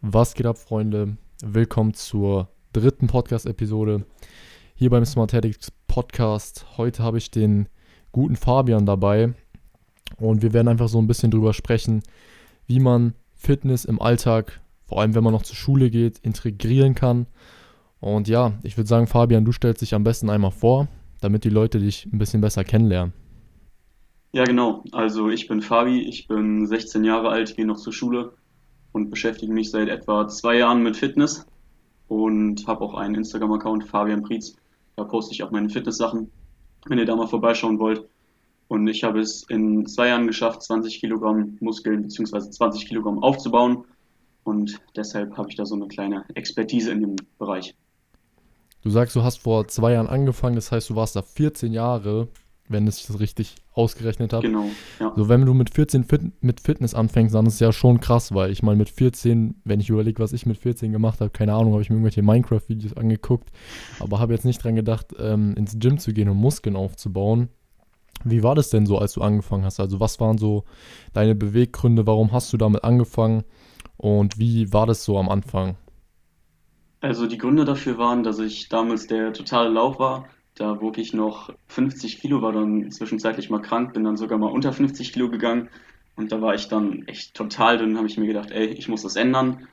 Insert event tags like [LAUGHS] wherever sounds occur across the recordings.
Was geht ab, Freunde? Willkommen zur dritten Podcast-Episode hier beim Smartetics Podcast. Heute habe ich den guten Fabian dabei und wir werden einfach so ein bisschen drüber sprechen, wie man Fitness im Alltag, vor allem wenn man noch zur Schule geht, integrieren kann. Und ja, ich würde sagen, Fabian, du stellst dich am besten einmal vor, damit die Leute dich ein bisschen besser kennenlernen. Ja, genau. Also ich bin Fabi, ich bin 16 Jahre alt, gehe noch zur Schule und beschäftige mich seit etwa zwei Jahren mit Fitness und habe auch einen Instagram-Account, Fabian Prietz. Da poste ich auch meine Fitness-Sachen, wenn ihr da mal vorbeischauen wollt. Und ich habe es in zwei Jahren geschafft, 20 Kilogramm Muskeln bzw. 20 Kilogramm aufzubauen. Und deshalb habe ich da so eine kleine Expertise in dem Bereich. Du sagst, du hast vor zwei Jahren angefangen, das heißt, du warst da 14 Jahre wenn ich das richtig ausgerechnet habe. Genau, ja. So, wenn du mit 14 Fit mit Fitness anfängst, dann ist es ja schon krass, weil ich meine, mit 14, wenn ich überlege, was ich mit 14 gemacht habe, keine Ahnung, habe ich mir irgendwelche Minecraft-Videos angeguckt, aber habe jetzt nicht dran gedacht, ähm, ins Gym zu gehen und Muskeln aufzubauen. Wie war das denn so, als du angefangen hast? Also, was waren so deine Beweggründe? Warum hast du damit angefangen? Und wie war das so am Anfang? Also, die Gründe dafür waren, dass ich damals der totale Lauf war da wog ich noch 50 Kilo, war dann zwischenzeitlich mal krank, bin dann sogar mal unter 50 Kilo gegangen. Und da war ich dann echt total dünn, habe ich mir gedacht, ey, ich muss das ändern.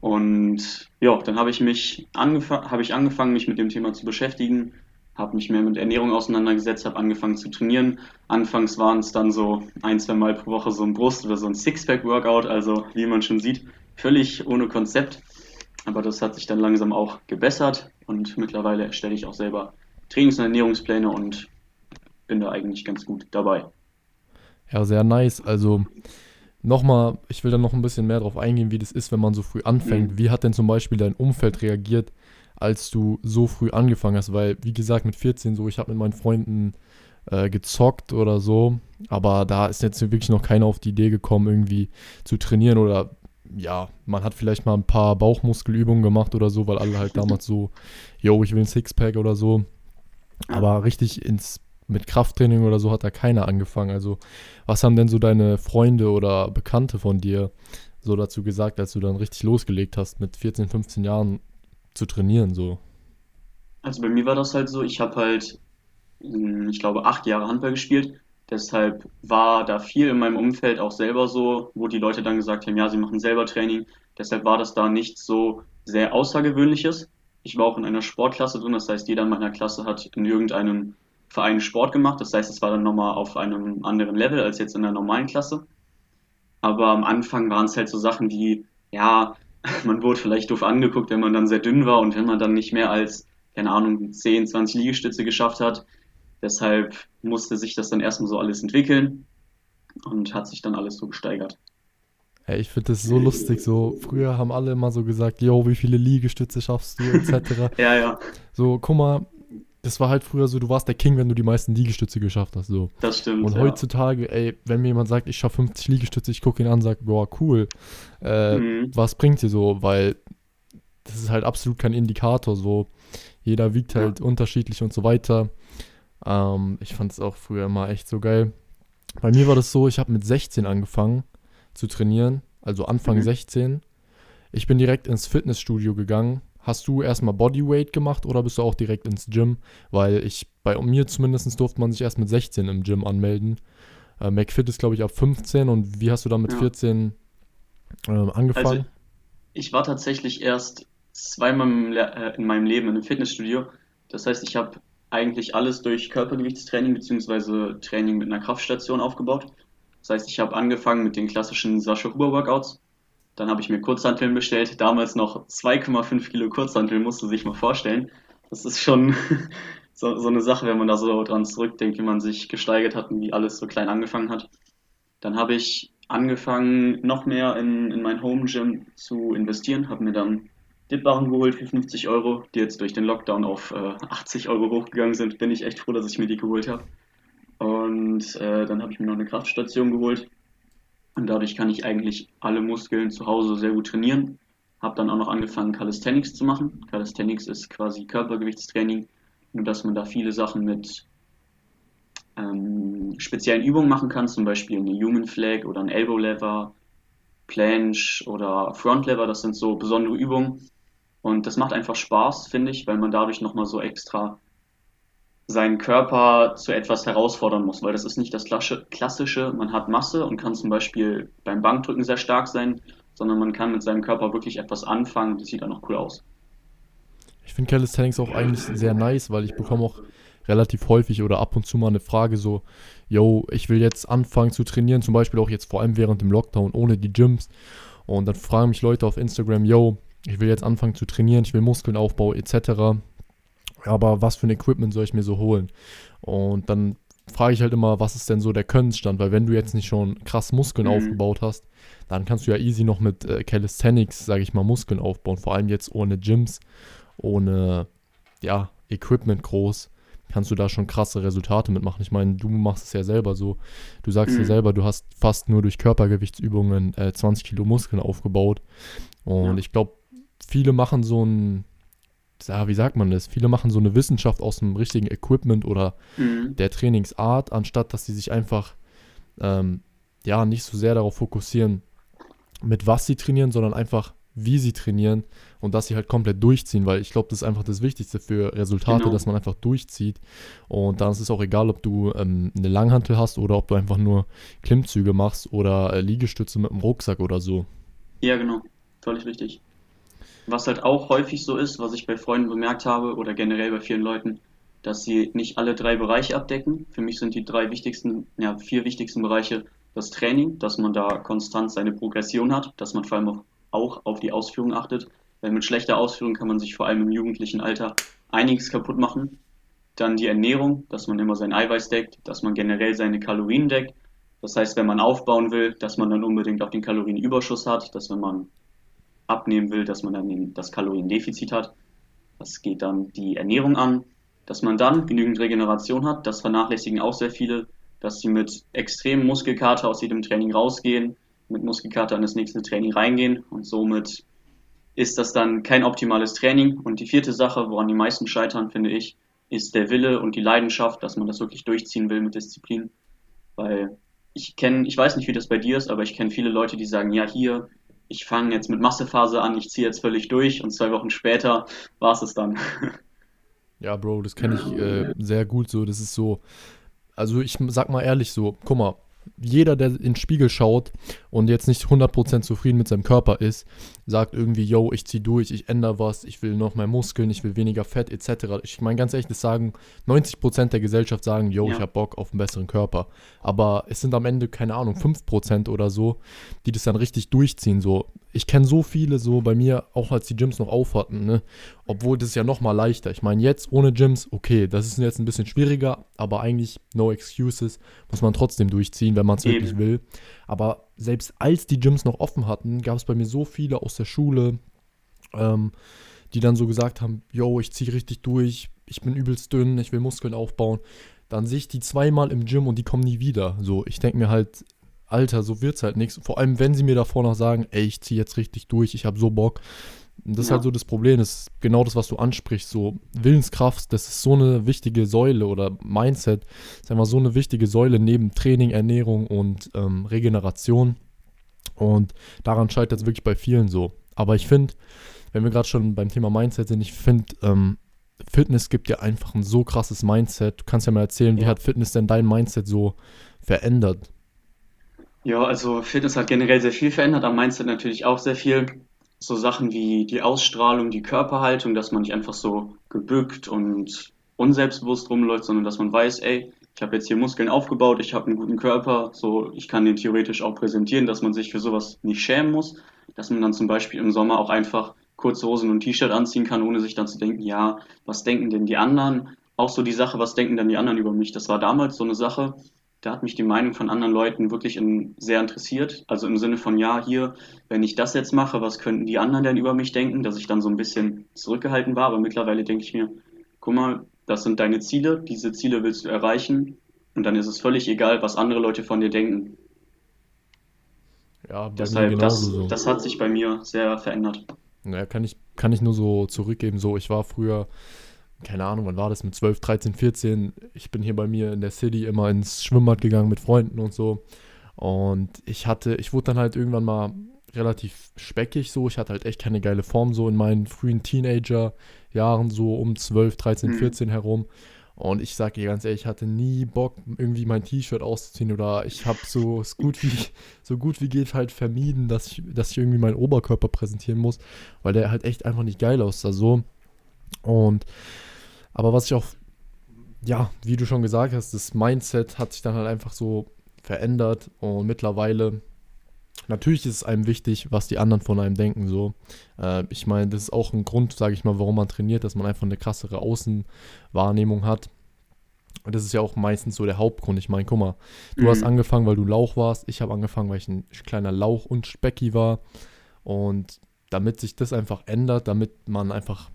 Und ja, dann habe ich mich angefangen, habe ich angefangen, mich mit dem Thema zu beschäftigen, habe mich mehr mit Ernährung auseinandergesetzt, habe angefangen zu trainieren. Anfangs waren es dann so ein, zwei Mal pro Woche so ein Brust- oder so ein Sixpack-Workout, also wie man schon sieht, völlig ohne Konzept. Aber das hat sich dann langsam auch gebessert und mittlerweile erstelle ich auch selber Trainings- und Ernährungspläne und bin da eigentlich ganz gut dabei. Ja, sehr nice. Also nochmal, ich will da noch ein bisschen mehr drauf eingehen, wie das ist, wenn man so früh anfängt. Mhm. Wie hat denn zum Beispiel dein Umfeld reagiert, als du so früh angefangen hast? Weil, wie gesagt, mit 14 so, ich habe mit meinen Freunden äh, gezockt oder so, aber da ist jetzt wirklich noch keiner auf die Idee gekommen, irgendwie zu trainieren oder ja, man hat vielleicht mal ein paar Bauchmuskelübungen gemacht oder so, weil alle halt [LAUGHS] damals so, yo, ich will ein Sixpack oder so. Aber richtig ins mit Krafttraining oder so hat da keiner angefangen. Also, was haben denn so deine Freunde oder Bekannte von dir so dazu gesagt, als du dann richtig losgelegt hast, mit 14, 15 Jahren zu trainieren? So? Also bei mir war das halt so, ich habe halt, hm, ich glaube, acht Jahre Handball gespielt. Deshalb war da viel in meinem Umfeld auch selber so, wo die Leute dann gesagt haben, ja, sie machen selber Training. Deshalb war das da nichts so sehr Außergewöhnliches. Ich war auch in einer Sportklasse drin, das heißt, jeder in meiner Klasse hat in irgendeinem Verein Sport gemacht. Das heißt, es war dann nochmal auf einem anderen Level als jetzt in der normalen Klasse. Aber am Anfang waren es halt so Sachen wie, ja, [LAUGHS] man wurde vielleicht doof angeguckt, wenn man dann sehr dünn war und wenn man dann nicht mehr als, keine Ahnung, 10, 20 Liegestütze geschafft hat. Deshalb musste sich das dann erstmal so alles entwickeln und hat sich dann alles so gesteigert. Ey, ich finde das so lustig. So, früher haben alle immer so gesagt, yo, wie viele Liegestütze schaffst du, etc. [LAUGHS] ja, ja. So, guck mal, das war halt früher so, du warst der King, wenn du die meisten Liegestütze geschafft hast. So. Das stimmt. Und ja. heutzutage, ey, wenn mir jemand sagt, ich schaffe 50 Liegestütze, ich gucke ihn an und sage, boah, cool. Äh, mhm. Was bringt dir so? Weil das ist halt absolut kein Indikator. So, jeder wiegt halt ja. unterschiedlich und so weiter. Ähm, ich fand es auch früher immer echt so geil. Bei mir war das so, ich habe mit 16 angefangen zu trainieren, also Anfang mhm. 16. Ich bin direkt ins Fitnessstudio gegangen. Hast du erstmal Bodyweight gemacht oder bist du auch direkt ins Gym? Weil ich, bei mir zumindest durfte man sich erst mit 16 im Gym anmelden. Äh, McFit ist, glaube ich, ab 15 und wie hast du dann mit ja. 14 äh, angefangen? Also, ich war tatsächlich erst zweimal äh, in meinem Leben in einem Fitnessstudio. Das heißt, ich habe eigentlich alles durch Körpergewichtstraining bzw. Training mit einer Kraftstation aufgebaut. Das heißt, ich habe angefangen mit den klassischen Sascha Huber Workouts. Dann habe ich mir Kurzhanteln bestellt. Damals noch 2,5 Kilo Kurzhanteln, musst du sich mal vorstellen. Das ist schon [LAUGHS] so, so eine Sache, wenn man da so dran zurückdenkt, wie man sich gesteigert hat und wie alles so klein angefangen hat. Dann habe ich angefangen, noch mehr in, in mein Home Gym zu investieren, habe mir dann Dipbarren geholt für 50 Euro, die jetzt durch den Lockdown auf äh, 80 Euro hochgegangen sind. Bin ich echt froh, dass ich mir die geholt habe. Und äh, dann habe ich mir noch eine Kraftstation geholt. Und dadurch kann ich eigentlich alle Muskeln zu Hause sehr gut trainieren. Habe dann auch noch angefangen, Calisthenics zu machen. Calisthenics ist quasi Körpergewichtstraining, nur dass man da viele Sachen mit ähm, speziellen Übungen machen kann, zum Beispiel eine Human Flag oder ein Elbow Lever Planche oder Front Lever. Das sind so besondere Übungen. Und das macht einfach Spaß, finde ich, weil man dadurch nochmal so extra seinen Körper zu etwas herausfordern muss, weil das ist nicht das klassische, man hat Masse und kann zum Beispiel beim Bankdrücken sehr stark sein, sondern man kann mit seinem Körper wirklich etwas anfangen das sieht dann auch cool aus. Ich finde Calisthenics auch eigentlich sehr nice, weil ich bekomme auch relativ häufig oder ab und zu mal eine Frage so, yo, ich will jetzt anfangen zu trainieren, zum Beispiel auch jetzt vor allem während dem Lockdown ohne die Gyms. Und dann fragen mich Leute auf Instagram, yo, ich will jetzt anfangen zu trainieren, ich will Muskeln aufbauen etc aber was für ein Equipment soll ich mir so holen? Und dann frage ich halt immer, was ist denn so der Könnensstand? Weil wenn du jetzt nicht schon krass Muskeln mhm. aufgebaut hast, dann kannst du ja easy noch mit äh, Calisthenics, sage ich mal, Muskeln aufbauen. Vor allem jetzt ohne Gyms, ohne, ja, Equipment groß, kannst du da schon krasse Resultate mitmachen. Ich meine, du machst es ja selber so. Du sagst mhm. ja selber, du hast fast nur durch Körpergewichtsübungen äh, 20 Kilo Muskeln aufgebaut. Und ja. ich glaube, viele machen so ein ja, wie sagt man das? Viele machen so eine Wissenschaft aus dem richtigen Equipment oder mhm. der Trainingsart, anstatt dass sie sich einfach ähm, ja nicht so sehr darauf fokussieren, mit was sie trainieren, sondern einfach wie sie trainieren und dass sie halt komplett durchziehen, weil ich glaube, das ist einfach das Wichtigste für Resultate, genau. dass man einfach durchzieht. Und dann ist es auch egal, ob du ähm, eine Langhantel hast oder ob du einfach nur Klimmzüge machst oder äh, Liegestütze mit dem Rucksack oder so. Ja, genau. Völlig richtig. Was halt auch häufig so ist, was ich bei Freunden bemerkt habe oder generell bei vielen Leuten, dass sie nicht alle drei Bereiche abdecken. Für mich sind die drei wichtigsten, ja, vier wichtigsten Bereiche das Training, dass man da konstant seine Progression hat, dass man vor allem auch auf die Ausführung achtet. Weil mit schlechter Ausführung kann man sich vor allem im jugendlichen Alter einiges kaputt machen. Dann die Ernährung, dass man immer sein Eiweiß deckt, dass man generell seine Kalorien deckt. Das heißt, wenn man aufbauen will, dass man dann unbedingt auch den Kalorienüberschuss hat, dass wenn man abnehmen will, dass man dann das Kaloriendefizit hat. Das geht dann die Ernährung an, dass man dann genügend Regeneration hat. Das vernachlässigen auch sehr viele, dass sie mit extremem Muskelkater aus jedem Training rausgehen, mit Muskelkater in das nächste Training reingehen und somit ist das dann kein optimales Training. Und die vierte Sache, woran die meisten scheitern, finde ich, ist der Wille und die Leidenschaft, dass man das wirklich durchziehen will mit Disziplin. Weil ich kenne, ich weiß nicht, wie das bei dir ist, aber ich kenne viele Leute, die sagen, ja, hier, ich fange jetzt mit Massephase an, ich ziehe jetzt völlig durch und zwei Wochen später war es es dann. [LAUGHS] Ja, Bro, das kenne ich äh, sehr gut so. Das ist so, also ich sag mal ehrlich so, guck mal, jeder, der in den Spiegel schaut und jetzt nicht 100% zufrieden mit seinem Körper ist, sagt irgendwie, yo, ich zieh durch, ich ändere was, ich will noch mehr Muskeln, ich will weniger Fett etc. Ich meine ganz ehrlich, das sagen 90% der Gesellschaft sagen, yo, ja. ich habe Bock auf einen besseren Körper. Aber es sind am Ende, keine Ahnung, 5% oder so, die das dann richtig durchziehen. So, ich kenne so viele so bei mir, auch als die Gyms noch auf hatten, ne? Obwohl das ist ja nochmal leichter. Ich meine, jetzt ohne Gyms, okay, das ist jetzt ein bisschen schwieriger, aber eigentlich no excuses, muss man trotzdem durchziehen, wenn man es wirklich will. Aber selbst als die Gyms noch offen hatten, gab es bei mir so viele aus der Schule, ähm, die dann so gesagt haben, yo, ich ziehe richtig durch, ich bin übelst dünn, ich will Muskeln aufbauen. Dann sehe ich die zweimal im Gym und die kommen nie wieder. So, ich denke mir halt, Alter, so wird's halt nichts. Vor allem, wenn sie mir davor noch sagen, ey, ich ziehe jetzt richtig durch, ich habe so Bock. Das ja. ist halt so das Problem, das ist genau das, was du ansprichst. So Willenskraft, das ist so eine wichtige Säule oder Mindset, ist einfach so eine wichtige Säule neben Training, Ernährung und ähm, Regeneration. Und daran scheitert es wirklich bei vielen so. Aber ich finde, wenn wir gerade schon beim Thema Mindset sind, ich finde, ähm, Fitness gibt dir einfach ein so krasses Mindset. Du kannst ja mal erzählen, ja. wie hat Fitness denn dein Mindset so verändert? Ja, also Fitness hat generell sehr viel verändert, am Mindset natürlich auch sehr viel. So Sachen wie die Ausstrahlung, die Körperhaltung, dass man nicht einfach so gebückt und unselbstbewusst rumläuft, sondern dass man weiß, ey, ich habe jetzt hier Muskeln aufgebaut, ich habe einen guten Körper, so ich kann den theoretisch auch präsentieren, dass man sich für sowas nicht schämen muss, dass man dann zum Beispiel im Sommer auch einfach kurze Hosen und T-Shirt anziehen kann, ohne sich dann zu denken, ja, was denken denn die anderen? Auch so die Sache, was denken denn die anderen über mich? Das war damals so eine Sache, da hat mich die Meinung von anderen Leuten wirklich in, sehr interessiert. Also im Sinne von, ja, hier, wenn ich das jetzt mache, was könnten die anderen denn über mich denken? Dass ich dann so ein bisschen zurückgehalten war. Aber mittlerweile denke ich mir, guck mal, das sind deine Ziele, diese Ziele willst du erreichen. Und dann ist es völlig egal, was andere Leute von dir denken. Ja, Deshalb, das, so. das hat sich bei mir sehr verändert. Naja, kann ich, kann ich nur so zurückgeben. So, ich war früher keine Ahnung, wann war das mit 12, 13, 14. Ich bin hier bei mir in der City immer ins Schwimmbad gegangen mit Freunden und so. Und ich hatte, ich wurde dann halt irgendwann mal relativ speckig so. Ich hatte halt echt keine geile Form so in meinen frühen Teenager-Jahren, so um 12, 13, Mhm. 14 herum. Und ich sage dir ganz ehrlich, ich hatte nie Bock, irgendwie mein T-Shirt auszuziehen oder ich habe so es gut wie so gut wie geht halt vermieden, dass ich, dass ich irgendwie meinen Oberkörper präsentieren muss, weil der halt echt einfach nicht geil aussah so. Und aber was ich auch, ja, wie du schon gesagt hast, das Mindset hat sich dann halt einfach so verändert und mittlerweile Natürlich ist es einem wichtig, was die anderen von einem denken, so. Äh, ich meine, das ist auch ein Grund, sage ich mal, warum man trainiert, dass man einfach eine krassere Außenwahrnehmung hat. Und das ist ja auch meistens so der Hauptgrund. Ich meine, guck mal, du hast Mhm. angefangen, weil du Lauch warst. Ich habe angefangen, weil ich ein kleiner Lauch und Specki war. Und damit sich das einfach ändert, damit man einfach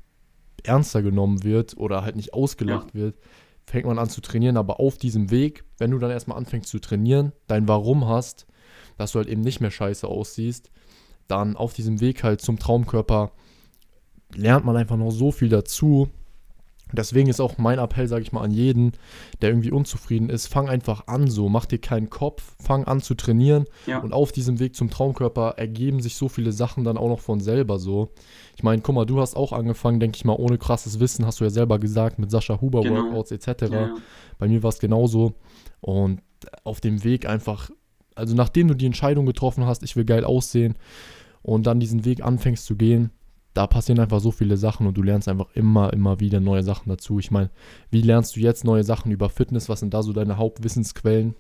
ernster genommen wird oder halt nicht ausgelacht wird, fängt man an zu trainieren. Aber auf diesem Weg, wenn du dann erstmal anfängst zu trainieren, dein Warum hast, dass du halt eben nicht mehr scheiße aussiehst, dann auf diesem Weg halt zum Traumkörper lernt man einfach noch so viel dazu. Deswegen ist auch mein Appell, sage ich mal, an jeden, der irgendwie unzufrieden ist, fang einfach an so, mach dir keinen Kopf, fang an zu trainieren Ja. und auf diesem Weg zum Traumkörper ergeben sich so viele Sachen dann auch noch von selber so. Ich meine, guck mal, du hast auch angefangen, denke ich mal, ohne krasses Wissen, hast du ja selber gesagt, mit Sascha Huber Genau. Workouts etc. Ja, ja. Bei mir war es genauso. Und auf dem Weg einfach, also nachdem du die Entscheidung getroffen hast, ich will geil aussehen und dann diesen Weg anfängst zu gehen, da passieren einfach so viele Sachen und du lernst einfach immer, immer wieder neue Sachen dazu. Ich meine, wie lernst du jetzt neue Sachen über Fitness? Was sind da so deine Hauptwissensquellen?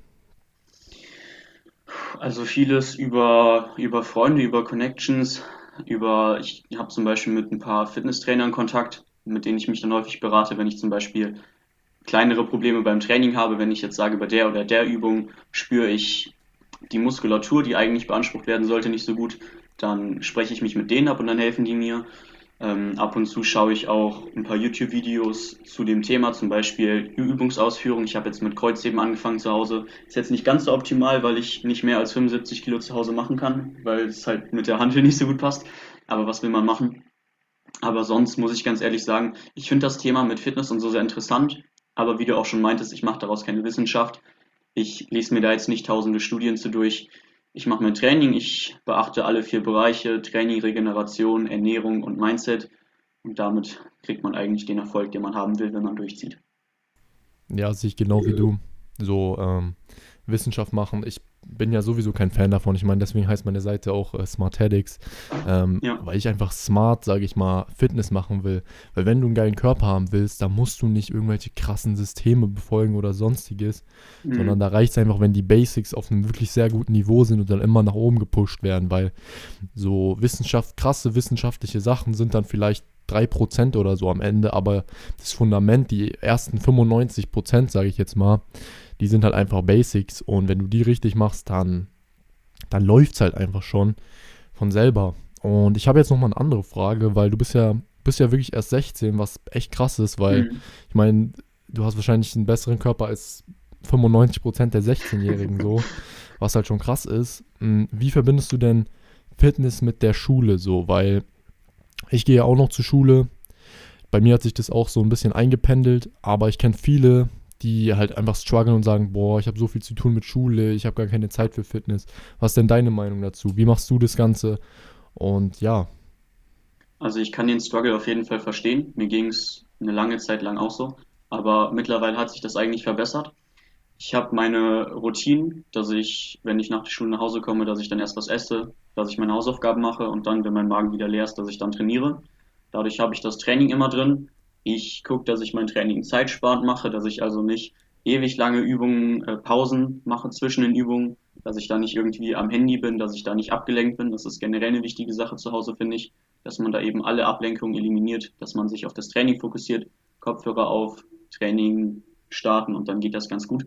Also vieles über, über Freunde, über Connections, über, ich habe zum Beispiel mit ein paar Fitnesstrainern Kontakt, mit denen ich mich dann häufig berate, wenn ich zum Beispiel kleinere Probleme beim Training habe, wenn ich jetzt sage, bei der oder der Übung spüre ich die Muskulatur, die eigentlich beansprucht werden sollte, nicht so gut, dann spreche ich mich mit denen ab und dann helfen die mir. Ähm, ab und zu schaue ich auch ein paar YouTube-Videos zu dem Thema, zum Beispiel Übungsausführung. Ich habe jetzt mit Kreuzheben angefangen zu Hause. Ist jetzt nicht ganz so optimal, weil ich nicht mehr als 75 Kilo zu Hause machen kann, weil es halt mit der Hantel nicht so gut passt. Aber was will man machen? Aber sonst muss ich ganz ehrlich sagen, ich finde das Thema mit Fitness und so sehr interessant. Aber wie du auch schon meintest, ich mache daraus keine Wissenschaft. Ich lese mir da jetzt nicht tausende Studien zu durch. Ich mache mein Training, ich beachte alle vier Bereiche, Training, Regeneration, Ernährung und Mindset. Und damit kriegt man eigentlich den Erfolg, den man haben will, wenn man durchzieht. Ja, sehe ich genau wie du. So ähm, Wissenschaft machen. Ich bin ja sowieso kein Fan davon. Ich meine, deswegen heißt meine Seite auch äh, Smartetics, ähm, Ja. weil ich einfach smart, sage ich mal, Fitness machen will. Weil wenn du einen geilen Körper haben willst, dann musst du nicht irgendwelche krassen Systeme befolgen oder sonstiges, Mhm. sondern da reicht es einfach, wenn die Basics auf einem wirklich sehr guten Niveau sind und dann immer nach oben gepusht werden, weil so Wissenschaft, krasse wissenschaftliche Sachen sind dann vielleicht 3% oder so am Ende, aber das Fundament, die ersten 95%, sage ich jetzt mal, die sind halt einfach Basics und wenn du die richtig machst, dann, dann läuft es halt einfach schon von selber. Und ich habe jetzt nochmal eine andere Frage, weil du bist ja, bist ja wirklich erst 16, was echt krass ist, weil Mhm. ich meine, du hast wahrscheinlich einen besseren Körper als 95% der 16-Jährigen so, [LAUGHS] was halt schon krass ist. Mm, Wie verbindest du denn Fitness mit der Schule so? Weil ich gehe ja auch noch zur Schule. Bei mir hat sich das auch so ein bisschen eingependelt, aber ich kenne viele, die halt einfach strugglen und sagen, boah, ich habe so viel zu tun mit Schule, ich habe gar keine Zeit für Fitness. Was ist denn deine Meinung dazu? Wie machst du das Ganze? Und ja, Also ich kann den Struggle auf jeden Fall verstehen. Mir ging es eine lange Zeit lang auch so. Aber mittlerweile hat sich das eigentlich verbessert. Ich habe meine Routinen, dass ich, wenn ich nach der Schule nach Hause komme, dass ich dann erst was esse, dass ich meine Hausaufgaben mache und dann, wenn mein Magen wieder leer ist, dass ich dann trainiere. Dadurch habe ich das Training immer drin. Ich gucke, dass ich mein Training zeitsparend mache, dass ich also nicht ewig lange Übungen, äh, Pausen mache zwischen den Übungen, dass ich da nicht irgendwie am Handy bin, dass ich da nicht abgelenkt bin. Das ist generell eine wichtige Sache zu Hause, finde ich, dass man da eben alle Ablenkungen eliminiert, dass man sich auf das Training fokussiert, Kopfhörer auf, Training starten und dann geht das ganz gut.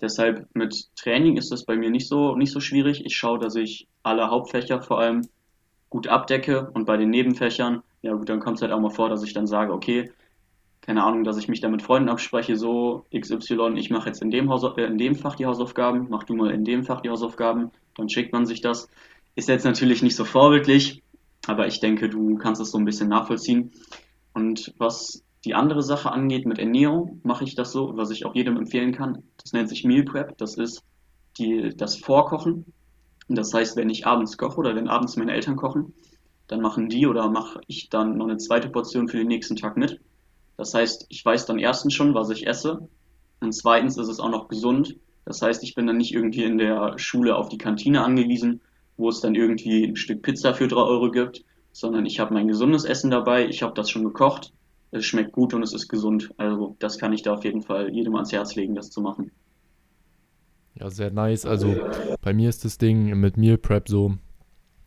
Deshalb mit Training ist das bei mir nicht so, nicht so schwierig. Ich schaue, dass ich alle Hauptfächer vor allem gut abdecke und bei den Nebenfächern, ja gut, dann kommt es halt auch mal vor, dass ich dann sage, okay, keine Ahnung, dass ich mich da mit Freunden abspreche, so XY, ich mache jetzt in dem, Haus, äh, in dem Fach die Hausaufgaben, mach du mal in dem Fach die Hausaufgaben, dann schickt man sich das. Ist jetzt natürlich nicht so vorbildlich, aber ich denke, du kannst es so ein bisschen nachvollziehen. Und was die andere Sache angeht mit Ernährung, mache ich das so, was ich auch jedem empfehlen kann. Das nennt sich Meal Prep. Das ist die, das Vorkochen. Das heißt, wenn ich abends koche oder wenn abends meine Eltern kochen, dann machen die oder mache ich dann noch eine zweite Portion für den nächsten Tag mit. Das heißt, ich weiß dann erstens schon, was ich esse und zweitens ist es auch noch gesund. Das heißt, ich bin dann nicht irgendwie in der Schule auf die Kantine angewiesen, wo es dann irgendwie ein Stück Pizza für drei Euro gibt, sondern ich habe mein gesundes Essen dabei, ich habe das schon gekocht, es schmeckt gut und es ist gesund. Also das kann ich da auf jeden Fall jedem ans Herz legen, das zu machen. Ja, sehr nice. Also bei mir ist das Ding mit Meal Prep so,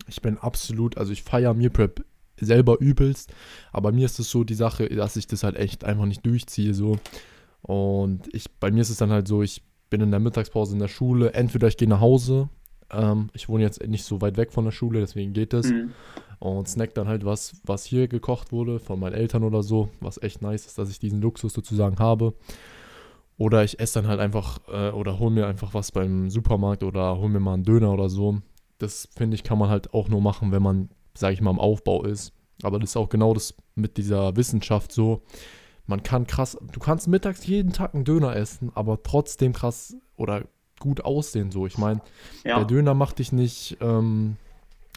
ich bin absolut, also ich feiere Meal Prep selber übelst, aber mir ist es so die Sache, dass ich das halt echt einfach nicht durchziehe so. Und ich, bei mir ist es dann halt so, ich bin in der Mittagspause in der Schule, entweder ich gehe nach Hause, ähm, ich wohne jetzt nicht so weit weg von der Schule, deswegen geht es. Mhm. Und snack dann halt was, was hier gekocht wurde, von meinen Eltern oder so, was echt nice ist, dass ich diesen Luxus sozusagen habe. Oder ich esse dann halt einfach äh, oder hole mir einfach was beim Supermarkt oder hole mir mal einen Döner oder so. Das finde ich, kann man halt auch nur machen, wenn man, sage ich mal, im Aufbau ist. Aber das ist auch genau das mit dieser Wissenschaft so. Man kann krass, du kannst mittags jeden Tag einen Döner essen, aber trotzdem krass oder gut aussehen so. Ich meine, ja. der Döner macht dich nicht, ähm,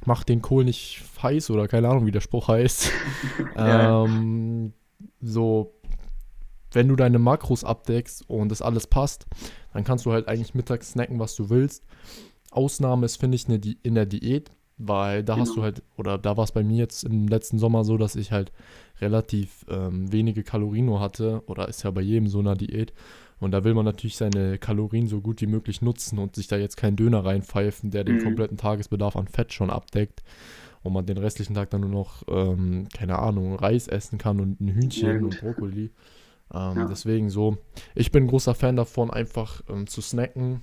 macht den Kohl nicht heiß oder keine Ahnung, wie der Spruch heißt. [LAUGHS] ja. ähm, so, wenn du deine Makros abdeckst und das alles passt, dann kannst du halt eigentlich mittags snacken, was du willst. Ausnahme ist, finde ich, eine Di in der Diät, weil da genau. hast du halt, oder da war es bei mir jetzt im letzten Sommer so, dass ich halt relativ ähm, wenige Kalorien nur hatte, oder ist ja bei jedem so einer Diät. Und da will man natürlich seine Kalorien so gut wie möglich nutzen und sich da jetzt keinen Döner reinpfeifen, der den mhm. kompletten Tagesbedarf an Fett schon abdeckt. Und man den restlichen Tag dann nur noch, ähm, keine Ahnung, Reis essen kann und ein Hühnchen und Brokkoli. Ähm, ja. Deswegen so, ich bin ein großer Fan davon, einfach ähm, zu snacken,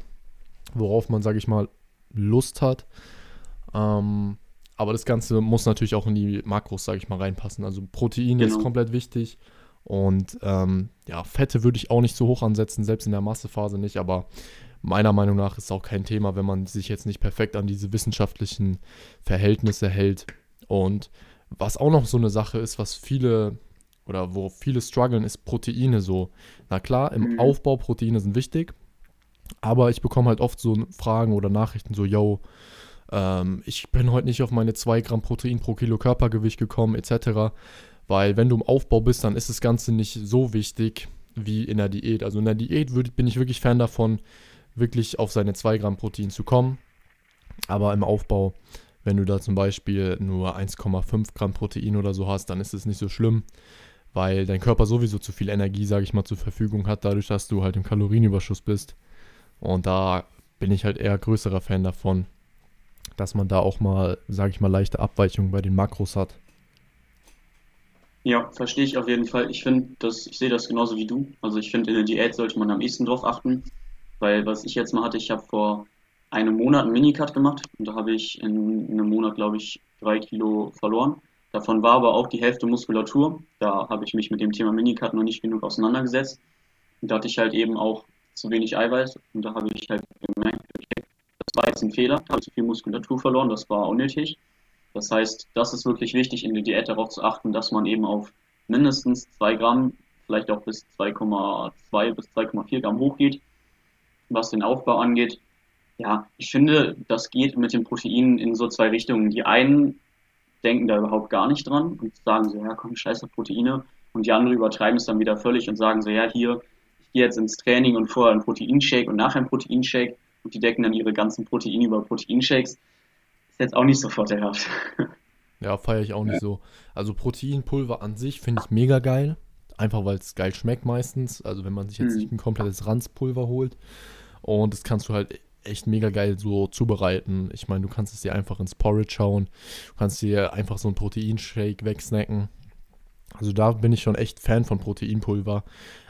worauf man, sage ich mal, Lust hat. Ähm, aber das Ganze muss natürlich auch in die Makros, sage ich mal, reinpassen. Also Protein genau. ist komplett wichtig. Und ähm, ja, Fette würde ich auch nicht so hoch ansetzen, selbst in der Massephase nicht, aber meiner Meinung nach ist es auch kein Thema, wenn man sich jetzt nicht perfekt an diese wissenschaftlichen Verhältnisse hält. Und was auch noch so eine Sache ist, was viele oder wo viele strugglen, ist Proteine so. Na klar, im mhm. Aufbau Proteine sind wichtig, aber ich bekomme halt oft so Fragen oder Nachrichten so, yo, ähm, ich bin heute nicht auf meine 2 Gramm Protein pro Kilo Körpergewicht gekommen, etc. Weil wenn du im Aufbau bist, dann ist das Ganze nicht so wichtig wie in der Diät. Also in der Diät würd, bin ich wirklich Fan davon, wirklich auf seine 2 Gramm Protein zu kommen. Aber im Aufbau, wenn du da zum Beispiel nur 1,5 Gramm Protein oder so hast, dann ist es nicht so schlimm, weil dein Körper sowieso zu viel Energie, sage ich mal, zur Verfügung hat, dadurch, dass du halt im Kalorienüberschuss bist. Und da bin ich halt eher größerer Fan davon, dass man da auch mal, sage ich mal, leichte Abweichungen bei den Makros hat. Ja, verstehe ich auf jeden Fall. Ich finde, das, ich sehe das genauso wie du. Also ich finde, in der Diät sollte man am ehesten drauf achten, weil was ich jetzt mal hatte, ich habe vor einem Monat einen Minicut gemacht und da habe ich in, in einem Monat, glaube ich, drei Kilo verloren. Davon war aber auch die Hälfte Muskulatur. Da habe ich mich mit dem Thema Minicut noch nicht genug auseinandergesetzt. Und da hatte ich halt eben auch zu wenig Eiweiß und da habe ich halt gemerkt, okay, das war jetzt ein Fehler, habe zu viel Muskulatur verloren, das war unnötig. Das heißt, das ist wirklich wichtig, in der Diät darauf zu achten, dass man eben auf mindestens 2 Gramm, vielleicht auch bis 2,2 bis 2,4 Gramm hochgeht, was den Aufbau angeht. Ja, ich finde, das geht mit den Proteinen in so zwei Richtungen. Die einen denken da überhaupt gar nicht dran und sagen so, ja komm, scheiße Proteine. Und die anderen übertreiben es dann wieder völlig und sagen so, ja hier, gehe jetzt ins Training und vorher ein Proteinshake und nachher ein Proteinshake und die decken dann ihre ganzen Proteine über Proteinshakes ist jetzt auch nicht so vorteilhaft. [LAUGHS] Ja, feiere ich auch nicht so. Also Proteinpulver an sich finde ich mega geil. Einfach weil es geil schmeckt meistens. Also wenn man sich jetzt hm. nicht ein komplettes Ranzpulver holt. Und das kannst du halt echt mega geil so zubereiten. Ich meine, du kannst es dir einfach ins Porridge hauen. Du kannst dir einfach so einen Proteinshake wegsnacken. Also da bin ich schon echt Fan von Proteinpulver.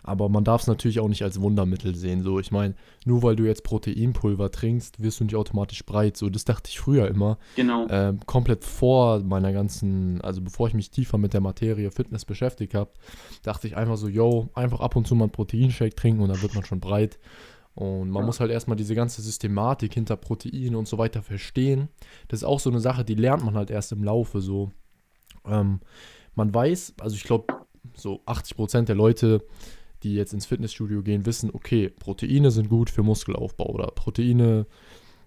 Aber man darf es natürlich auch nicht als Wundermittel sehen. So, ich meine, nur weil du jetzt Proteinpulver trinkst, wirst du nicht automatisch breit. So, das dachte ich früher immer. Genau. Äh, komplett vor meiner ganzen, also bevor ich mich tiefer mit der Materie Fitness beschäftigt habe, dachte ich einfach so, yo, einfach ab und zu mal einen Proteinshake trinken und dann wird man schon breit. Und man ja. muss halt erstmal diese ganze Systematik hinter Proteinen und so weiter verstehen. Das ist auch so eine Sache, die lernt man halt erst im Laufe so. Ähm, man weiß, also ich glaube, so 80% der Leute die jetzt ins Fitnessstudio gehen, wissen, okay, Proteine sind gut für Muskelaufbau oder Proteine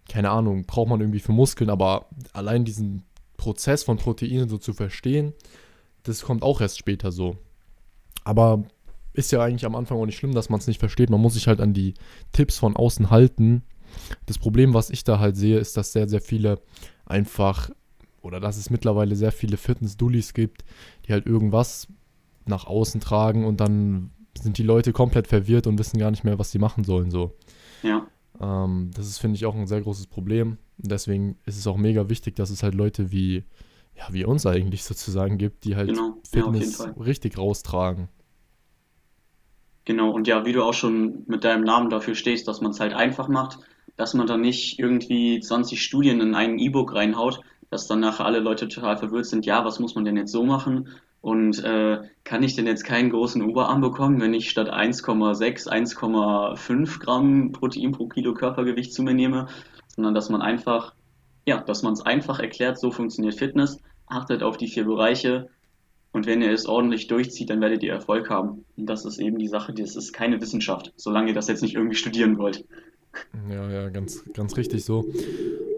keine Ahnung, braucht man irgendwie für Muskeln, aber allein diesen Prozess von Proteinen so zu verstehen, das kommt auch erst später so. Aber ist ja eigentlich am Anfang auch nicht schlimm, dass man es nicht versteht. Man muss sich halt an die Tipps von außen halten. Das Problem, was ich da halt sehe, ist, dass sehr, sehr viele einfach, oder dass es mittlerweile sehr viele Fitness-Dullis gibt, die halt irgendwas nach außen tragen und dann sind die Leute komplett verwirrt und wissen gar nicht mehr, was sie machen sollen. So. Ja. Ähm, das ist, finde ich, auch ein sehr großes Problem. Und deswegen ist es auch mega wichtig, dass es halt Leute wie, ja, wie uns eigentlich sozusagen gibt, die halt Genau, ja, Fitness Fall. richtig raustragen. Genau, und ja, wie du auch schon mit deinem Namen dafür stehst, dass man es halt einfach macht, dass man dann nicht irgendwie 20 Studien in ein E-Book reinhaut, dass dann nachher alle Leute total verwirrt sind, ja, was muss man denn jetzt so machen? Und äh, kann ich denn jetzt keinen großen Oberarm bekommen, wenn ich statt 1,6, 1,5 Gramm Protein pro Kilo Körpergewicht zu mir nehme? Sondern dass man einfach, ja, dass man es einfach erklärt, so funktioniert Fitness, achtet auf die vier Bereiche, und wenn ihr es ordentlich durchzieht, dann werdet ihr Erfolg haben. Und das ist eben die Sache, das ist keine Wissenschaft, solange ihr das jetzt nicht irgendwie studieren wollt. Ja, ja, ganz, ganz richtig so.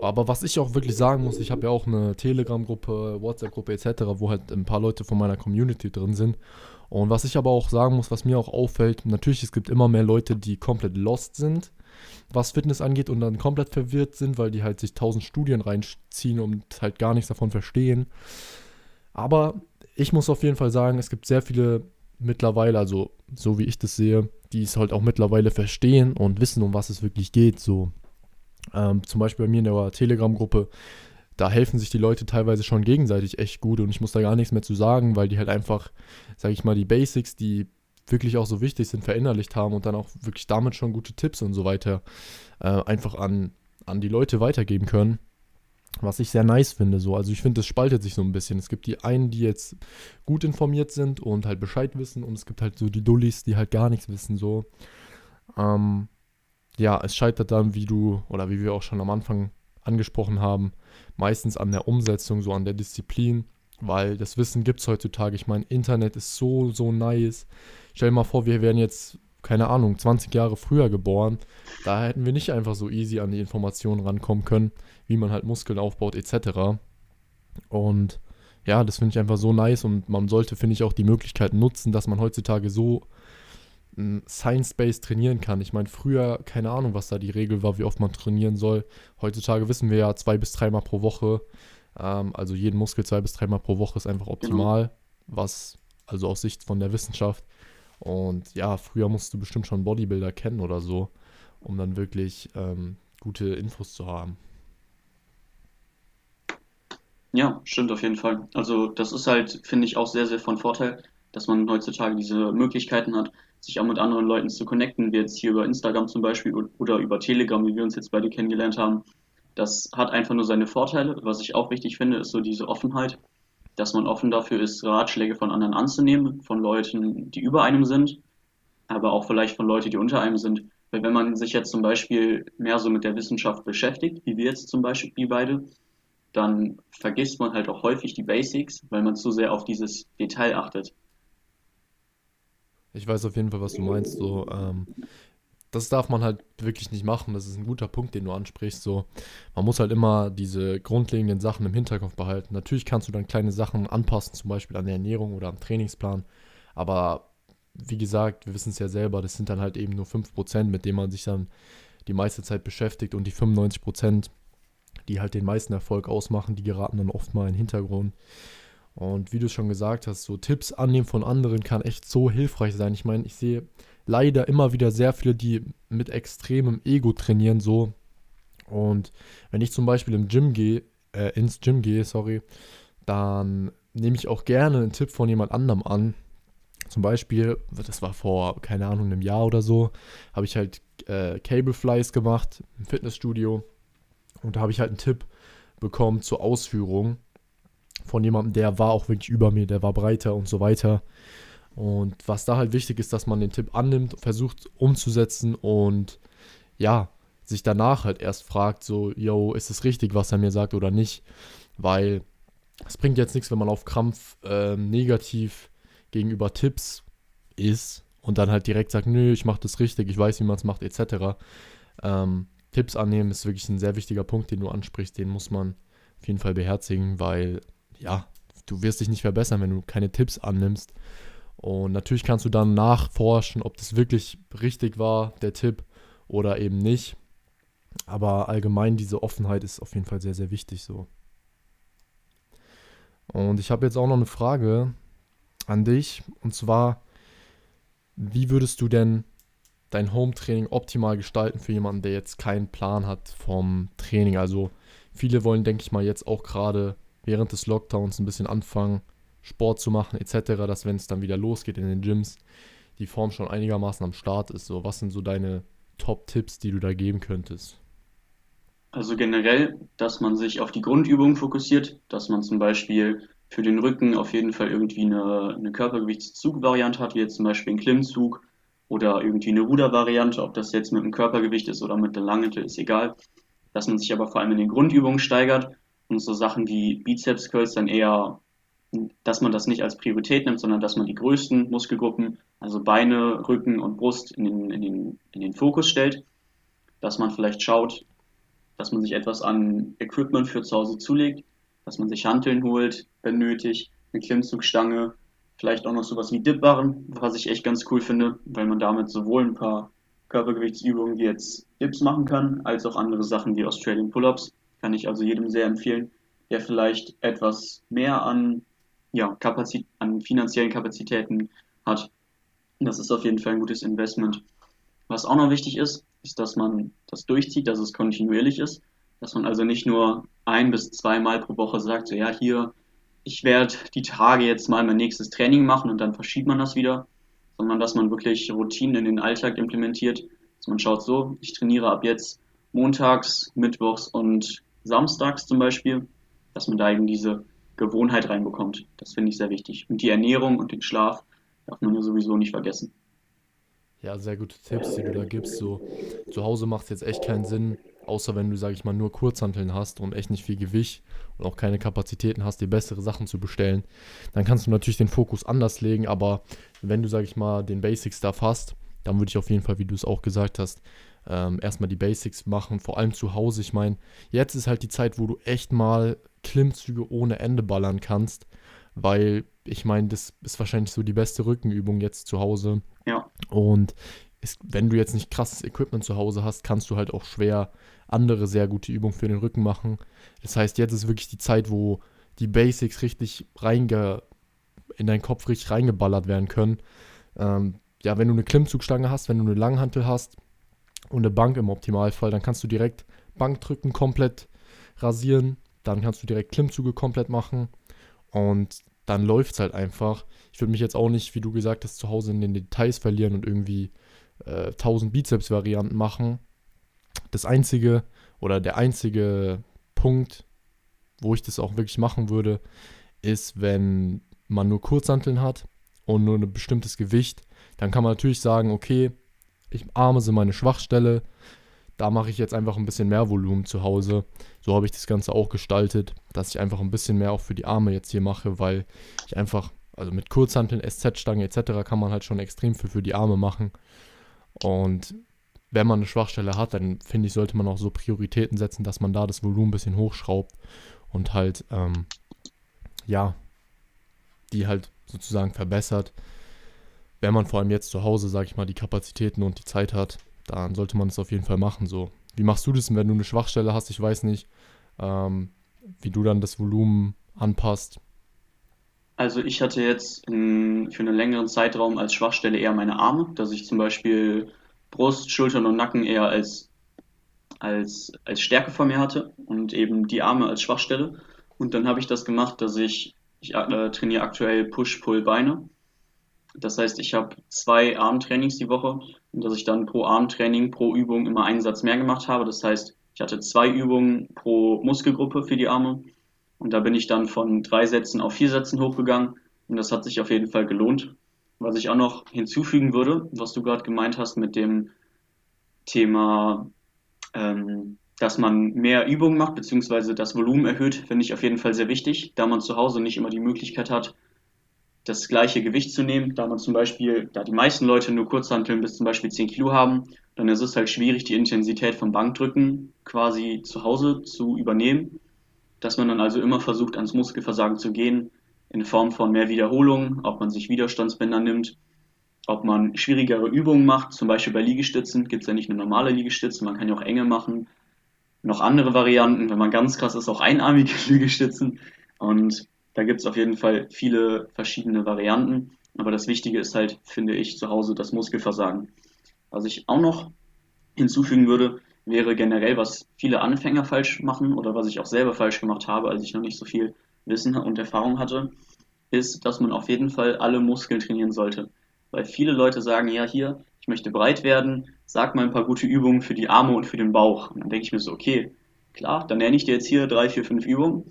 Aber was ich auch wirklich sagen muss, ich habe ja auch eine Telegram-Gruppe, WhatsApp-Gruppe etc., wo halt ein paar Leute von meiner Community drin sind. Und was ich aber auch sagen muss, was mir auch auffällt, natürlich, es gibt immer mehr Leute, die komplett lost sind, was Fitness angeht und dann komplett verwirrt sind, weil die halt sich tausend Studien reinziehen und halt gar nichts davon verstehen. Aber ich muss auf jeden Fall sagen, es gibt sehr viele mittlerweile, also so wie ich das sehe, die es halt auch mittlerweile verstehen und wissen, um was es wirklich geht. So ähm, zum Beispiel bei mir in der Telegram-Gruppe, da helfen sich die Leute teilweise schon gegenseitig echt gut und ich muss da gar nichts mehr zu sagen, weil die halt einfach, sage ich mal, die Basics, die wirklich auch so wichtig sind, verinnerlicht haben und dann auch wirklich damit schon gute Tipps und so weiter äh, einfach an, an die Leute weitergeben können. Was ich sehr nice finde, so. Also ich finde, das spaltet sich so ein bisschen. Es gibt die einen, die jetzt gut informiert sind und halt Bescheid wissen und es gibt halt so die Dullis, die halt gar nichts wissen, so. Ähm, ja, es scheitert dann, wie du, oder wie wir auch schon am Anfang angesprochen haben, meistens an der Umsetzung, so an der Disziplin, weil das Wissen gibt es heutzutage. Ich meine, Internet ist so, so nice. Stell dir mal vor, wir wären jetzt, keine Ahnung, 20 Jahre früher geboren. Da hätten wir nicht einfach so easy an die Informationen rankommen können, wie man halt Muskeln aufbaut, etc. Und ja, das finde ich einfach so nice und man sollte, finde ich, auch die Möglichkeit nutzen, dass man heutzutage so mm, Science-Based trainieren kann. Ich meine, früher, keine Ahnung, was da die Regel war, wie oft man trainieren soll. Heutzutage wissen wir ja zwei bis dreimal pro Woche. Ähm, also jeden Muskel zwei bis dreimal pro Woche ist einfach optimal, was also aus Sicht von der Wissenschaft. Und ja, früher musst du bestimmt schon Bodybuilder kennen oder so, um dann wirklich ähm, gute Infos zu haben. Ja, stimmt auf jeden Fall. Also das ist halt, finde ich, auch sehr, sehr von Vorteil, dass man heutzutage diese Möglichkeiten hat, sich auch mit anderen Leuten zu connecten, wie jetzt hier über Instagram zum Beispiel oder über Telegram, wie wir uns jetzt beide kennengelernt haben. Das hat einfach nur seine Vorteile. Was ich auch wichtig finde, ist so diese Offenheit, dass man offen dafür ist, Ratschläge von anderen anzunehmen, von Leuten, die über einem sind, aber auch vielleicht von Leuten, die unter einem sind. Weil wenn man sich jetzt zum Beispiel mehr so mit der Wissenschaft beschäftigt, wie wir jetzt zum Beispiel beide, dann vergisst man halt auch häufig die Basics, weil man zu sehr auf dieses Detail achtet. Ich weiß auf jeden Fall, was du meinst. So, ähm, das darf man halt wirklich nicht machen. Das ist ein guter Punkt, den du ansprichst. So, man muss halt immer diese grundlegenden Sachen im Hinterkopf behalten. Natürlich kannst du dann kleine Sachen anpassen, zum Beispiel an der Ernährung oder am Trainingsplan. Aber wie gesagt, wir wissen es ja selber, das sind dann halt eben nur 5%, mit denen man sich dann die meiste Zeit beschäftigt und die 95%, die halt den meisten Erfolg ausmachen, die geraten dann oft mal in den Hintergrund. Und wie du schon gesagt hast, so Tipps annehmen von anderen kann echt so hilfreich sein. Ich meine, ich sehe leider immer wieder sehr viele, die mit extremem Ego trainieren, so. Und wenn ich zum Beispiel im Gym gehe, äh, ins Gym gehe, sorry, dann nehme ich auch gerne einen Tipp von jemand anderem an. Zum Beispiel, das war vor, keine Ahnung, einem Jahr oder so, habe ich halt äh, Cable Flies gemacht im Fitnessstudio. Und da habe ich halt einen Tipp bekommen zur Ausführung von jemandem, der war auch wirklich über mir, der war breiter und so weiter. Und was da halt wichtig ist, dass man den Tipp annimmt, versucht umzusetzen und ja, sich danach halt erst fragt, so, yo, ist es richtig, was er mir sagt oder nicht? Weil es bringt jetzt nichts, wenn man auf Krampf ähm, negativ gegenüber Tipps ist und dann halt direkt sagt, nö, ich mache das richtig, ich weiß, wie man es macht, etc. Ähm, Tipps annehmen ist wirklich ein sehr wichtiger Punkt, den du ansprichst. Den muss man auf jeden Fall beherzigen, weil ja, du wirst dich nicht verbessern, wenn du keine Tipps annimmst. Und natürlich kannst du dann nachforschen, ob das wirklich richtig war, der Tipp, oder eben nicht. Aber allgemein diese Offenheit ist auf jeden Fall sehr, sehr wichtig so. Und ich habe jetzt auch noch eine Frage an dich. Und zwar, wie würdest du denn dein Home-Training optimal gestalten für jemanden, der jetzt keinen Plan hat vom Training? Also viele wollen, denke ich mal, jetzt auch gerade während des Lockdowns ein bisschen anfangen, Sport zu machen etc., dass wenn es dann wieder losgeht in den Gyms, die Form schon einigermaßen am Start ist. So, was sind so deine Top-Tipps, die du da geben könntest? Also generell, dass man sich auf die Grundübungen fokussiert, dass man zum Beispiel für den Rücken auf jeden Fall irgendwie eine, eine Körpergewichtszugvariante hat, wie jetzt zum Beispiel ein Klimmzug oder irgendwie eine Rudervariante, ob das jetzt mit dem Körpergewicht ist oder mit der Langhantel, ist egal. Dass man sich aber vor allem in den Grundübungen steigert und so Sachen wie Bizeps Curls dann eher, dass man das nicht als Priorität nimmt, sondern dass man die größten Muskelgruppen, also Beine, Rücken und Brust in den, in den, in den Fokus stellt. Dass man vielleicht schaut, dass man sich etwas an Equipment für zu Hause zulegt, dass man sich Hanteln holt, wenn nötig, eine Klimmzugstange, vielleicht auch noch sowas wie Dipbarren, was ich echt ganz cool finde, weil man damit sowohl ein paar Körpergewichtsübungen wie jetzt Dips machen kann, als auch andere Sachen wie Australian Pull-Ups. Kann ich also jedem sehr empfehlen, der vielleicht etwas mehr an, ja, Kapazit an finanziellen Kapazitäten hat. Das ist auf jeden Fall ein gutes Investment. Was auch noch wichtig ist, ist, dass man das durchzieht, dass es kontinuierlich ist, dass man also nicht nur ein bis zweimal pro Woche sagt, so ja, hier, ich werde die Tage jetzt mal mein nächstes Training machen und dann verschiebt man das wieder, sondern dass man wirklich Routinen in den Alltag implementiert, dass man schaut so, ich trainiere ab jetzt montags, mittwochs und samstags zum Beispiel, dass man da eben diese Gewohnheit reinbekommt. Das finde ich sehr wichtig. Und die Ernährung und den Schlaf darf man ja sowieso nicht vergessen. Ja, sehr gute Tipps, die du da gibst. So, zu Hause macht es jetzt echt keinen Sinn, außer wenn du, sag ich mal, nur Kurzhanteln hast und echt nicht viel Gewicht und auch keine Kapazitäten hast, dir bessere Sachen zu bestellen. Dann kannst du natürlich den Fokus anders legen, aber wenn du, sag ich mal, den Basic-Stuff hast, dann würde ich auf jeden Fall, wie du es auch gesagt hast, ähm, erstmal die Basics machen, vor allem zu Hause. Ich meine, jetzt ist halt die Zeit, wo du echt mal Klimmzüge ohne Ende ballern kannst, weil ich meine, das ist wahrscheinlich so die beste Rückenübung jetzt zu Hause. Ja. Und ist, wenn du jetzt nicht krasses Equipment zu Hause hast, kannst du halt auch schwer andere sehr gute Übungen für den Rücken machen. Das heißt, jetzt ist wirklich die Zeit, wo die Basics richtig reinge in deinen Kopf richtig reingeballert werden können. Ähm, ja, wenn du eine Klimmzugstange hast, wenn du eine Langhantel hast und eine Bank im Optimalfall, dann kannst du direkt Bankdrücken komplett rasieren, dann kannst du direkt Klimmzüge komplett machen und dann läuft es halt einfach. Ich würde mich jetzt auch nicht, wie du gesagt hast, zu Hause in den Details verlieren und irgendwie äh, 1000 Bizeps-Varianten machen. Das einzige oder der einzige Punkt, wo ich das auch wirklich machen würde, ist, wenn man nur Kurzhanteln hat und nur ein bestimmtes Gewicht, dann kann man natürlich sagen, okay, ich, Arme sind meine Schwachstelle, da mache ich jetzt einfach ein bisschen mehr Volumen zu Hause. So habe ich das Ganze auch gestaltet, dass ich einfach ein bisschen mehr auch für die Arme jetzt hier mache, weil ich einfach, also mit Kurzhanteln, SZ-Stange etc. kann man halt schon extrem viel für die Arme machen. Und wenn man eine Schwachstelle hat, dann finde ich, sollte man auch so Prioritäten setzen, dass man da das Volumen ein bisschen hochschraubt und halt, ähm, ja, die halt sozusagen verbessert. Wenn man vor allem jetzt zu Hause, sage ich mal, die Kapazitäten und die Zeit hat, dann sollte man es auf jeden Fall machen. So, wie machst du das, wenn du eine Schwachstelle hast? Ich weiß nicht, ähm, wie du dann das Volumen anpasst. Also ich hatte jetzt in, für einen längeren Zeitraum als Schwachstelle eher meine Arme, dass ich zum Beispiel Brust, Schultern und Nacken eher als, als, als Stärke vor mir hatte und eben die Arme als Schwachstelle. Und dann habe ich das gemacht, dass ich, ich äh, trainiere aktuell Push-Pull-Beine das heißt, ich habe zwei Armtrainings die Woche dass ich dann pro Armtraining, pro Übung immer einen Satz mehr gemacht habe. Das heißt, ich hatte zwei Übungen pro Muskelgruppe für die Arme und da bin ich dann von drei Sätzen auf vier Sätzen hochgegangen und das hat sich auf jeden Fall gelohnt. Was ich auch noch hinzufügen würde, was du gerade gemeint hast mit dem Thema, ähm, dass man mehr Übungen macht, beziehungsweise das Volumen erhöht, finde ich auf jeden Fall sehr wichtig, da man zu Hause nicht immer die Möglichkeit hat, das gleiche Gewicht zu nehmen. Da man zum Beispiel, da die meisten Leute nur Kurzhanteln bis zum Beispiel 10 Kilo haben, dann ist es halt schwierig, die Intensität vom Bankdrücken quasi zu Hause zu übernehmen. Dass man dann also immer versucht, ans Muskelversagen zu gehen, in Form von mehr Wiederholungen, ob man sich Widerstandsbänder nimmt, ob man schwierigere Übungen macht, zum Beispiel bei Liegestützen gibt es ja nicht nur normale Liegestütze, man kann ja auch enge machen, noch andere Varianten, wenn man ganz krass ist, auch einarmige [LAUGHS] Liegestützen und da gibt es auf jeden Fall viele verschiedene Varianten, aber das Wichtige ist halt, finde ich, zu Hause das Muskelversagen. Was ich auch noch hinzufügen würde, wäre generell, was viele Anfänger falsch machen oder was ich auch selber falsch gemacht habe, als ich noch nicht so viel Wissen und Erfahrung hatte, ist, dass man auf jeden Fall alle Muskeln trainieren sollte. Weil viele Leute sagen, ja, hier, ich möchte breit werden, sag mal ein paar gute Übungen für die Arme und für den Bauch. Und dann denke ich mir so, okay, klar, dann nenne ich dir jetzt hier drei, vier, fünf Übungen.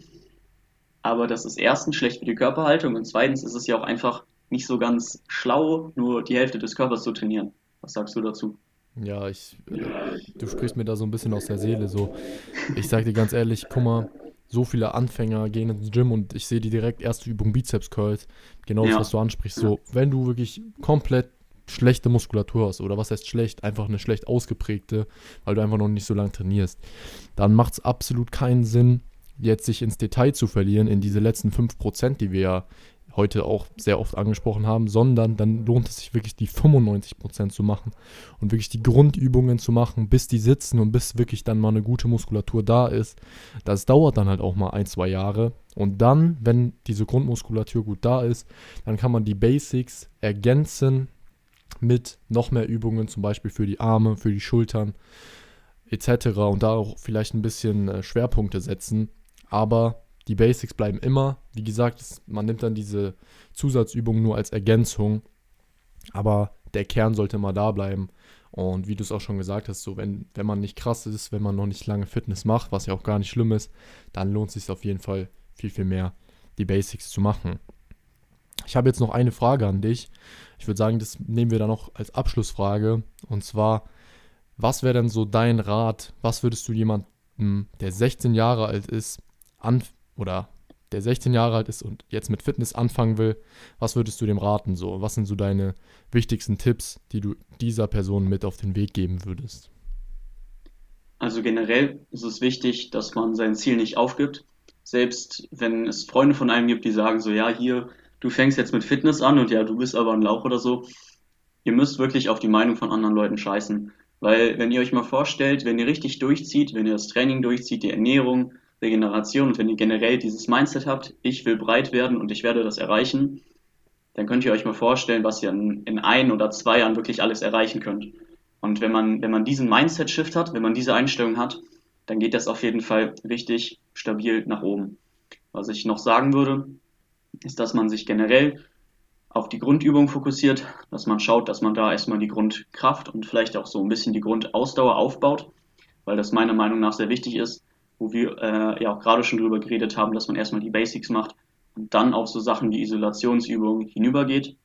Aber das ist erstens schlecht für die Körperhaltung und zweitens ist es ja auch einfach nicht so ganz schlau, nur die Hälfte des Körpers zu trainieren. Was sagst du dazu? Ja, ich, du sprichst mir da so ein bisschen aus der Seele. So, ich sag dir ganz ehrlich, guck mal, so viele Anfänger gehen ins Gym und ich sehe die direkt erste Übung Bizeps Curls. Genau das, was du ansprichst. So, wenn du wirklich komplett schlechte Muskulatur hast oder was heißt schlecht, einfach eine schlecht ausgeprägte, weil du einfach noch nicht so lange trainierst, dann macht es absolut keinen Sinn, jetzt sich ins Detail zu verlieren, in diese letzten 5%, die wir ja heute auch sehr oft angesprochen haben, sondern dann lohnt es sich wirklich die 95% zu machen und wirklich die Grundübungen zu machen, bis die sitzen und bis wirklich dann mal eine gute Muskulatur da ist. Das dauert dann halt auch mal ein, zwei Jahre und dann, wenn diese Grundmuskulatur gut da ist, dann kann man die Basics ergänzen mit noch mehr Übungen, zum Beispiel für die Arme, für die Schultern etc. und da auch vielleicht ein bisschen äh, Schwerpunkte setzen. Aber die Basics bleiben immer. Wie gesagt, man nimmt dann diese Zusatzübungen nur als Ergänzung. Aber der Kern sollte immer da bleiben. Und wie du es auch schon gesagt hast, so wenn, wenn man nicht krass ist, wenn man noch nicht lange Fitness macht, was ja auch gar nicht schlimm ist, dann lohnt es sich auf jeden Fall viel, viel mehr, die Basics zu machen. Ich habe jetzt noch eine Frage an dich. Ich würde sagen, das nehmen wir dann noch als Abschlussfrage. Und zwar, was wäre denn so dein Rat? Was würdest du jemandem, der 16 Jahre alt ist, an oder der 16 Jahre alt ist und jetzt mit Fitness anfangen will, was würdest du dem raten? So, was sind so deine wichtigsten Tipps, die du dieser Person mit auf den Weg geben würdest? Also generell ist es wichtig, dass man sein Ziel nicht aufgibt. Selbst wenn es Freunde von einem gibt, die sagen so, ja, hier, du fängst jetzt mit Fitness an und ja, du bist aber ein Lauch oder so. Ihr müsst wirklich auf die Meinung von anderen Leuten scheißen. Weil wenn ihr euch mal vorstellt, wenn ihr richtig durchzieht, wenn ihr das Training durchzieht, die Ernährung, Regeneration und wenn ihr generell dieses Mindset habt, ich will breit werden und ich werde das erreichen, dann könnt ihr euch mal vorstellen, was ihr in, in ein oder zwei Jahren wirklich alles erreichen könnt. Und wenn man, wenn man diesen Mindset-Shift hat, wenn man diese Einstellung hat, dann geht das auf jeden Fall richtig stabil nach oben. Was ich noch sagen würde, ist, dass man sich generell auf die Grundübung fokussiert, dass man schaut, dass man da erstmal die Grundkraft und vielleicht auch so ein bisschen die Grundausdauer aufbaut, weil das meiner Meinung nach sehr wichtig ist, wo wir äh, ja auch gerade schon drüber geredet haben, dass man erstmal die Basics macht und dann auf so Sachen wie Isolationsübungen hinübergeht.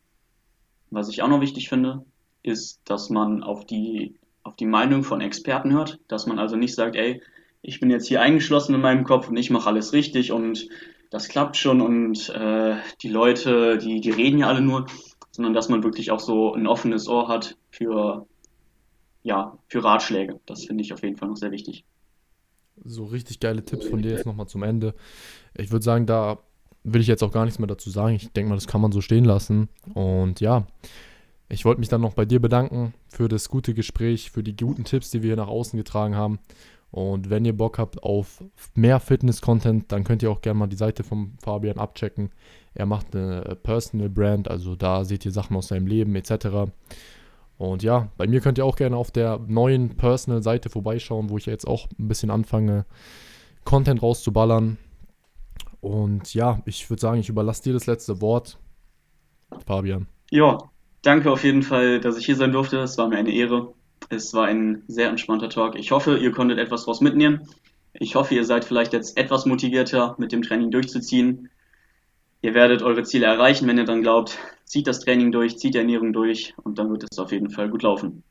Was ich auch noch wichtig finde, ist, dass man auf die, auf die Meinung von Experten hört, dass man also nicht sagt, ey, ich bin jetzt hier eingeschlossen in meinem Kopf und ich mache alles richtig und das klappt schon und äh, die Leute, die, die reden ja alle nur, sondern dass man wirklich auch so ein offenes Ohr hat für, ja, für Ratschläge. Das finde ich auf jeden Fall noch sehr wichtig so richtig geile Tipps von dir jetzt nochmal zum Ende. Ich würde sagen, da will ich jetzt auch gar nichts mehr dazu sagen. Ich denke mal, das kann man so stehen lassen. Und ja, ich wollte mich dann noch bei dir bedanken für das gute Gespräch, für die guten Tipps, die wir hier nach außen getragen haben. Und wenn ihr Bock habt auf mehr Fitness-Content, dann könnt ihr auch gerne mal die Seite vom Fabian abchecken. Er macht eine Personal Brand, also da seht ihr Sachen aus seinem Leben etc. Und ja, bei mir könnt ihr auch gerne auf der neuen Personal-Seite vorbeischauen, wo ich jetzt auch ein bisschen anfange, Content rauszuballern. Und ja, ich würde sagen, ich überlasse dir das letzte Wort. Fabian. Ja, danke auf jeden Fall, dass ich hier sein durfte. Es war mir eine Ehre. Es war ein sehr entspannter Talk. Ich hoffe, ihr konntet etwas daraus mitnehmen. Ich hoffe, ihr seid vielleicht jetzt etwas motivierter, mit dem Training durchzuziehen. Ihr werdet eure Ziele erreichen, wenn ihr dann glaubt, zieht das Training durch, zieht die Ernährung durch und dann wird es auf jeden Fall gut laufen.